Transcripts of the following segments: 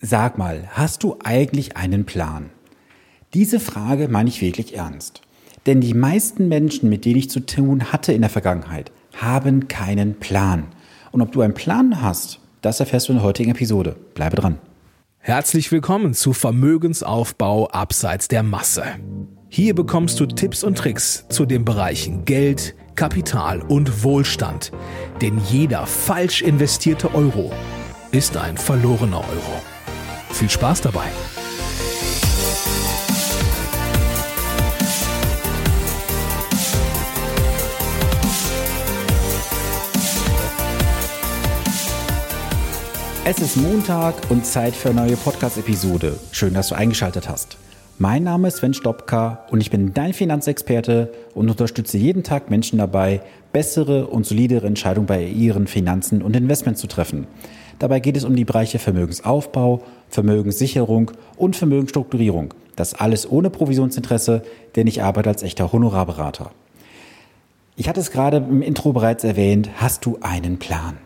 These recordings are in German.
Sag mal, hast du eigentlich einen Plan? Diese Frage meine ich wirklich ernst. Denn die meisten Menschen, mit denen ich zu tun hatte in der Vergangenheit, haben keinen Plan. Und ob du einen Plan hast, das erfährst du in der heutigen Episode. Bleibe dran. Herzlich willkommen zu Vermögensaufbau abseits der Masse. Hier bekommst du Tipps und Tricks zu den Bereichen Geld, Kapital und Wohlstand. Denn jeder falsch investierte Euro ist ein verlorener Euro. Viel Spaß dabei! Es ist Montag und Zeit für eine neue Podcast-Episode. Schön, dass du eingeschaltet hast. Mein Name ist Sven Stopka und ich bin dein Finanzexperte und unterstütze jeden Tag Menschen dabei, bessere und solidere Entscheidungen bei ihren Finanzen und Investments zu treffen. Dabei geht es um die Bereiche Vermögensaufbau, Vermögenssicherung und Vermögensstrukturierung. Das alles ohne Provisionsinteresse, denn ich arbeite als echter Honorarberater. Ich hatte es gerade im Intro bereits erwähnt, hast du einen Plan?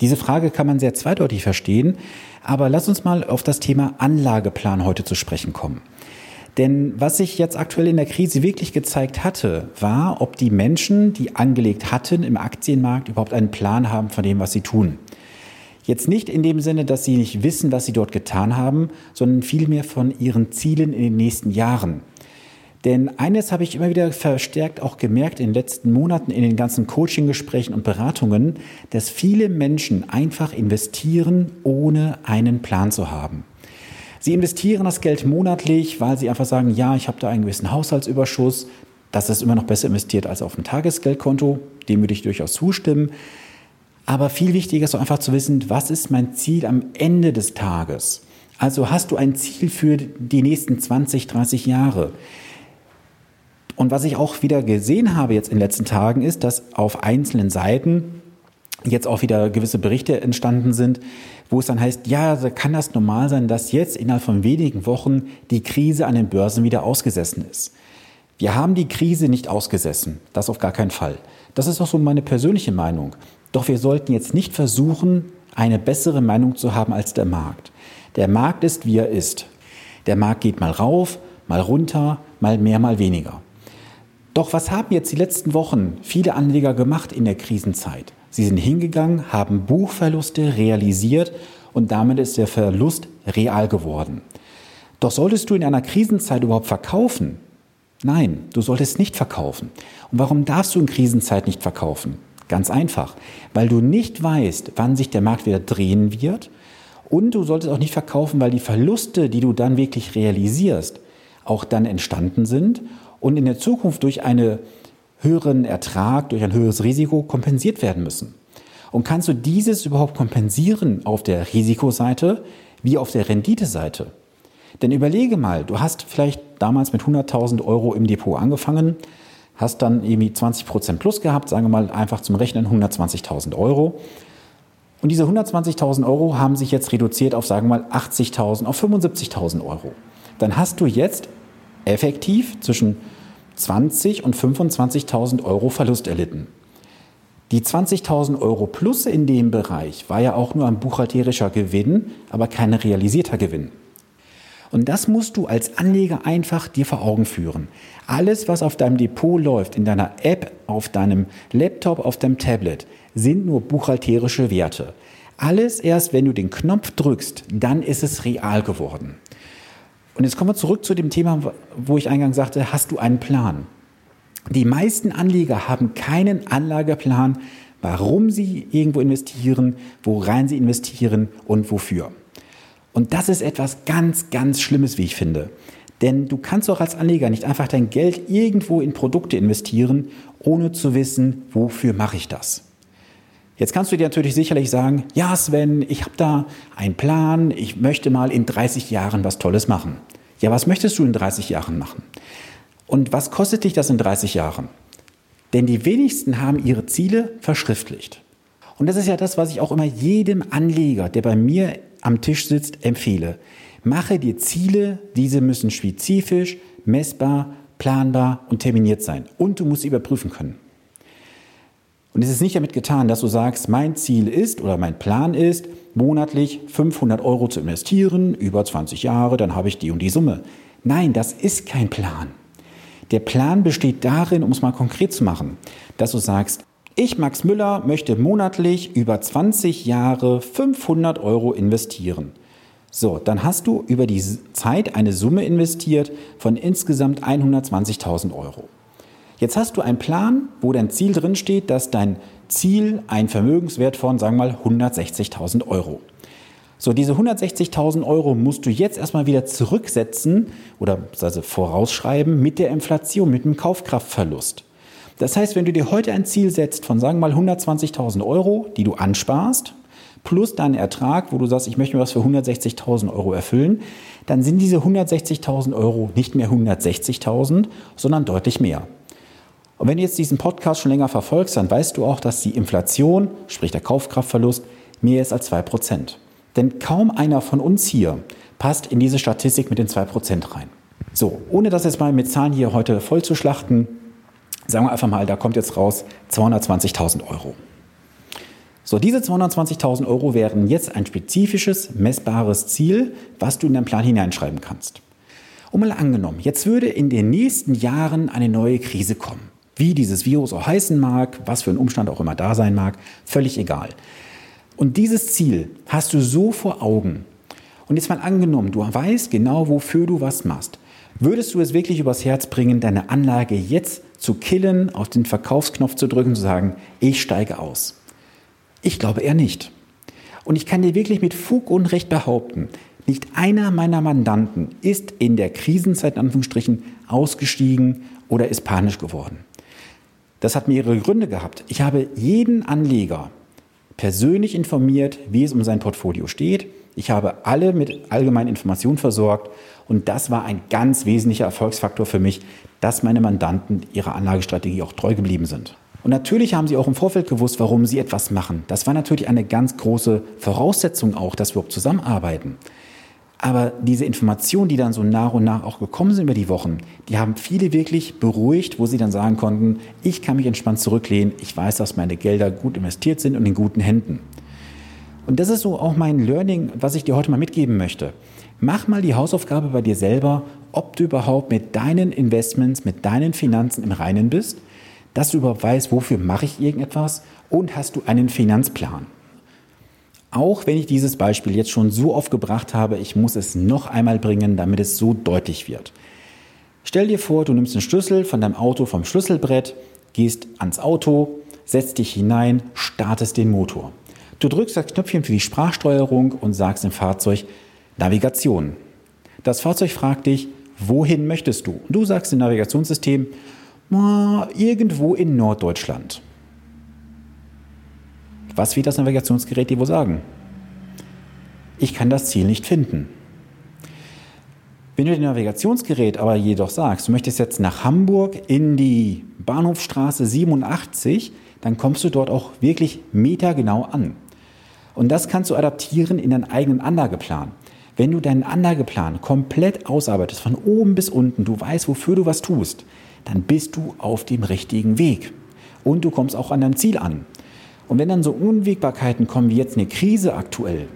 Diese Frage kann man sehr zweideutig verstehen, aber lass uns mal auf das Thema Anlageplan heute zu sprechen kommen. Denn was sich jetzt aktuell in der Krise wirklich gezeigt hatte, war, ob die Menschen, die angelegt hatten im Aktienmarkt, überhaupt einen Plan haben von dem, was sie tun. Jetzt nicht in dem Sinne, dass sie nicht wissen, was sie dort getan haben, sondern vielmehr von ihren Zielen in den nächsten Jahren. Denn eines habe ich immer wieder verstärkt auch gemerkt in den letzten Monaten in den ganzen Coaching-Gesprächen und Beratungen, dass viele Menschen einfach investieren, ohne einen Plan zu haben. Sie investieren das Geld monatlich, weil sie einfach sagen, ja, ich habe da einen gewissen Haushaltsüberschuss. Das ist immer noch besser investiert als auf dem Tagesgeldkonto. Dem würde ich durchaus zustimmen. Aber viel wichtiger ist auch einfach zu wissen, was ist mein Ziel am Ende des Tages? Also hast du ein Ziel für die nächsten 20, 30 Jahre? Und was ich auch wieder gesehen habe jetzt in den letzten Tagen ist, dass auf einzelnen Seiten jetzt auch wieder gewisse Berichte entstanden sind, wo es dann heißt, ja, kann das normal sein, dass jetzt innerhalb von wenigen Wochen die Krise an den Börsen wieder ausgesessen ist. Wir haben die Krise nicht ausgesessen, das auf gar keinen Fall. Das ist auch so meine persönliche Meinung. Doch wir sollten jetzt nicht versuchen, eine bessere Meinung zu haben als der Markt. Der Markt ist, wie er ist. Der Markt geht mal rauf, mal runter, mal mehr, mal weniger. Doch was haben jetzt die letzten Wochen viele Anleger gemacht in der Krisenzeit? Sie sind hingegangen, haben Buchverluste realisiert und damit ist der Verlust real geworden. Doch solltest du in einer Krisenzeit überhaupt verkaufen? Nein, du solltest nicht verkaufen. Und warum darfst du in Krisenzeit nicht verkaufen? Ganz einfach, weil du nicht weißt, wann sich der Markt wieder drehen wird und du solltest auch nicht verkaufen, weil die Verluste, die du dann wirklich realisierst, auch dann entstanden sind und in der Zukunft durch einen höheren Ertrag, durch ein höheres Risiko kompensiert werden müssen. Und kannst du dieses überhaupt kompensieren auf der Risikoseite wie auf der Renditeseite? Denn überlege mal, du hast vielleicht damals mit 100.000 Euro im Depot angefangen, hast dann irgendwie 20 Prozent plus gehabt, sagen wir mal einfach zum Rechnen 120.000 Euro. Und diese 120.000 Euro haben sich jetzt reduziert auf, sagen wir mal, 80.000, auf 75.000 Euro. Dann hast du jetzt effektiv zwischen 20 und 25.000 Euro Verlust erlitten. Die 20.000 Euro plus in dem Bereich war ja auch nur ein buchhalterischer Gewinn, aber kein realisierter Gewinn. Und das musst du als Anleger einfach dir vor Augen führen. Alles, was auf deinem Depot läuft, in deiner App, auf deinem Laptop, auf deinem Tablet, sind nur buchhalterische Werte. Alles erst, wenn du den Knopf drückst, dann ist es real geworden. Und jetzt kommen wir zurück zu dem Thema, wo ich eingangs sagte, hast du einen Plan? Die meisten Anleger haben keinen Anlageplan, warum sie irgendwo investieren, worein sie investieren und wofür. Und das ist etwas ganz, ganz Schlimmes, wie ich finde. Denn du kannst auch als Anleger nicht einfach dein Geld irgendwo in Produkte investieren, ohne zu wissen, wofür mache ich das. Jetzt kannst du dir natürlich sicherlich sagen, ja Sven, ich habe da einen Plan, ich möchte mal in 30 Jahren was Tolles machen. Ja, was möchtest du in 30 Jahren machen? Und was kostet dich das in 30 Jahren? Denn die wenigsten haben ihre Ziele verschriftlicht. Und das ist ja das, was ich auch immer jedem Anleger, der bei mir am Tisch sitzt, empfehle. Mache dir Ziele, diese müssen spezifisch, messbar, planbar und terminiert sein. Und du musst sie überprüfen können. Und es ist nicht damit getan, dass du sagst, mein Ziel ist oder mein Plan ist, monatlich 500 Euro zu investieren, über 20 Jahre, dann habe ich die und die Summe. Nein, das ist kein Plan. Der Plan besteht darin, um es mal konkret zu machen, dass du sagst, ich, Max Müller, möchte monatlich über 20 Jahre 500 Euro investieren. So, dann hast du über die Zeit eine Summe investiert von insgesamt 120.000 Euro. Jetzt hast du einen Plan, wo dein Ziel drin steht, dass dein Ziel ein Vermögenswert von, sagen wir mal, 160.000 Euro. So, diese 160.000 Euro musst du jetzt erstmal wieder zurücksetzen oder also vorausschreiben mit der Inflation, mit dem Kaufkraftverlust. Das heißt, wenn du dir heute ein Ziel setzt von, sagen wir mal, 120.000 Euro, die du ansparst, plus deinen Ertrag, wo du sagst, ich möchte mir was für 160.000 Euro erfüllen, dann sind diese 160.000 Euro nicht mehr 160.000, sondern deutlich mehr. Und wenn du jetzt diesen Podcast schon länger verfolgst, dann weißt du auch, dass die Inflation, sprich der Kaufkraftverlust, mehr ist als 2%. Denn kaum einer von uns hier passt in diese Statistik mit den 2% rein. So, ohne das jetzt mal mit Zahlen hier heute voll zu schlachten, sagen wir einfach mal, da kommt jetzt raus 220.000 Euro. So, diese 220.000 Euro wären jetzt ein spezifisches, messbares Ziel, was du in deinen Plan hineinschreiben kannst. Und mal angenommen, jetzt würde in den nächsten Jahren eine neue Krise kommen. Wie dieses Virus auch heißen mag, was für ein Umstand auch immer da sein mag, völlig egal. Und dieses Ziel hast du so vor Augen. Und jetzt mal angenommen, du weißt genau, wofür du was machst. Würdest du es wirklich übers Herz bringen, deine Anlage jetzt zu killen, auf den Verkaufsknopf zu drücken, zu sagen, ich steige aus? Ich glaube eher nicht. Und ich kann dir wirklich mit Fug und Recht behaupten, nicht einer meiner Mandanten ist in der Krisenzeit in Anführungsstrichen ausgestiegen oder ist panisch geworden. Das hat mehrere Gründe gehabt. Ich habe jeden Anleger persönlich informiert, wie es um sein Portfolio steht. Ich habe alle mit allgemeinen Informationen versorgt und das war ein ganz wesentlicher Erfolgsfaktor für mich, dass meine Mandanten ihrer Anlagestrategie auch treu geblieben sind. Und natürlich haben sie auch im Vorfeld gewusst, warum sie etwas machen. Das war natürlich eine ganz große Voraussetzung auch, dass wir überhaupt zusammenarbeiten. Aber diese Informationen, die dann so nach und nach auch gekommen sind über die Wochen, die haben viele wirklich beruhigt, wo sie dann sagen konnten, ich kann mich entspannt zurücklehnen, ich weiß, dass meine Gelder gut investiert sind und in guten Händen. Und das ist so auch mein Learning, was ich dir heute mal mitgeben möchte. Mach mal die Hausaufgabe bei dir selber, ob du überhaupt mit deinen Investments, mit deinen Finanzen im Reinen bist, dass du überhaupt weißt, wofür mache ich irgendetwas und hast du einen Finanzplan. Auch wenn ich dieses Beispiel jetzt schon so oft gebracht habe, ich muss es noch einmal bringen, damit es so deutlich wird. Stell dir vor, du nimmst den Schlüssel von deinem Auto vom Schlüsselbrett, gehst ans Auto, setzt dich hinein, startest den Motor. Du drückst das Knöpfchen für die Sprachsteuerung und sagst dem Fahrzeug Navigation. Das Fahrzeug fragt dich, wohin möchtest du? Du sagst dem Navigationssystem, irgendwo in Norddeutschland. Was wird das Navigationsgerät dir wohl sagen? Ich kann das Ziel nicht finden. Wenn du dem Navigationsgerät aber jedoch sagst, du möchtest jetzt nach Hamburg in die Bahnhofstraße 87, dann kommst du dort auch wirklich metergenau an. Und das kannst du adaptieren in deinen eigenen Anlageplan. Wenn du deinen Anlageplan komplett ausarbeitest, von oben bis unten, du weißt, wofür du was tust, dann bist du auf dem richtigen Weg. Und du kommst auch an dein Ziel an. Und wenn dann so Unwägbarkeiten kommen wie jetzt eine Krise aktuell,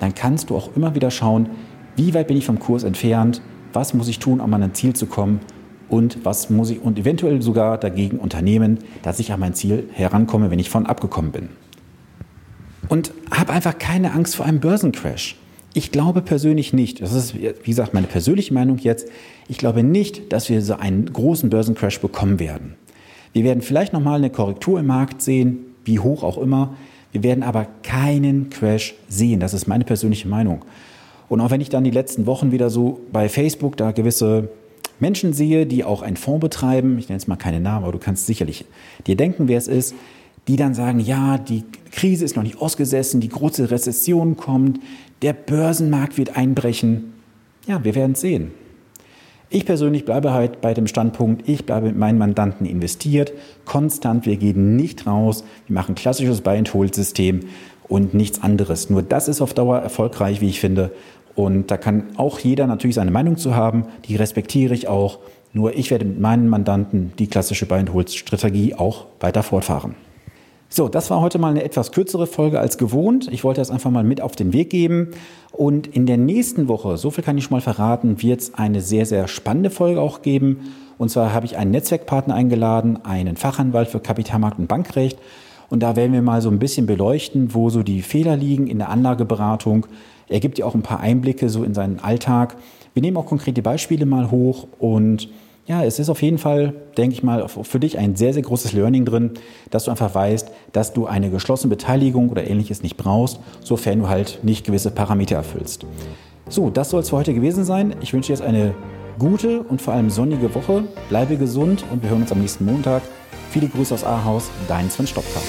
dann kannst du auch immer wieder schauen, wie weit bin ich vom Kurs entfernt, was muss ich tun, um an ein Ziel zu kommen und was muss ich und eventuell sogar dagegen unternehmen, dass ich an mein Ziel herankomme, wenn ich von abgekommen bin. Und habe einfach keine Angst vor einem Börsencrash. Ich glaube persönlich nicht, das ist wie gesagt meine persönliche Meinung jetzt, ich glaube nicht, dass wir so einen großen Börsencrash bekommen werden. Wir werden vielleicht nochmal eine Korrektur im Markt sehen, wie hoch auch immer. Wir werden aber keinen Crash sehen. Das ist meine persönliche Meinung. Und auch wenn ich dann die letzten Wochen wieder so bei Facebook da gewisse Menschen sehe, die auch einen Fonds betreiben, ich nenne jetzt mal keine Namen, aber du kannst sicherlich dir denken, wer es ist, die dann sagen, ja, die Krise ist noch nicht ausgesessen, die große Rezession kommt, der Börsenmarkt wird einbrechen. Ja, wir werden es sehen. Ich persönlich bleibe halt bei dem Standpunkt, ich bleibe mit meinen Mandanten investiert, konstant, wir gehen nicht raus, wir machen klassisches Buy-and-Hold-System und nichts anderes. Nur das ist auf Dauer erfolgreich, wie ich finde. Und da kann auch jeder natürlich seine Meinung zu haben, die respektiere ich auch. Nur ich werde mit meinen Mandanten die klassische Buy-and-Hold-Strategie auch weiter fortfahren. So, das war heute mal eine etwas kürzere Folge als gewohnt. Ich wollte das einfach mal mit auf den Weg geben. Und in der nächsten Woche, so viel kann ich schon mal verraten, wird es eine sehr, sehr spannende Folge auch geben. Und zwar habe ich einen Netzwerkpartner eingeladen, einen Fachanwalt für Kapitalmarkt und Bankrecht. Und da werden wir mal so ein bisschen beleuchten, wo so die Fehler liegen in der Anlageberatung. Er gibt ja auch ein paar Einblicke so in seinen Alltag. Wir nehmen auch konkrete Beispiele mal hoch und ja, es ist auf jeden Fall, denke ich mal, für dich ein sehr, sehr großes Learning drin, dass du einfach weißt, dass du eine geschlossene Beteiligung oder ähnliches nicht brauchst, sofern du halt nicht gewisse Parameter erfüllst. So, das soll es für heute gewesen sein. Ich wünsche dir jetzt eine gute und vor allem sonnige Woche. Bleibe gesund und wir hören uns am nächsten Montag. Viele Grüße aus Ahaus, dein Sven Stopka.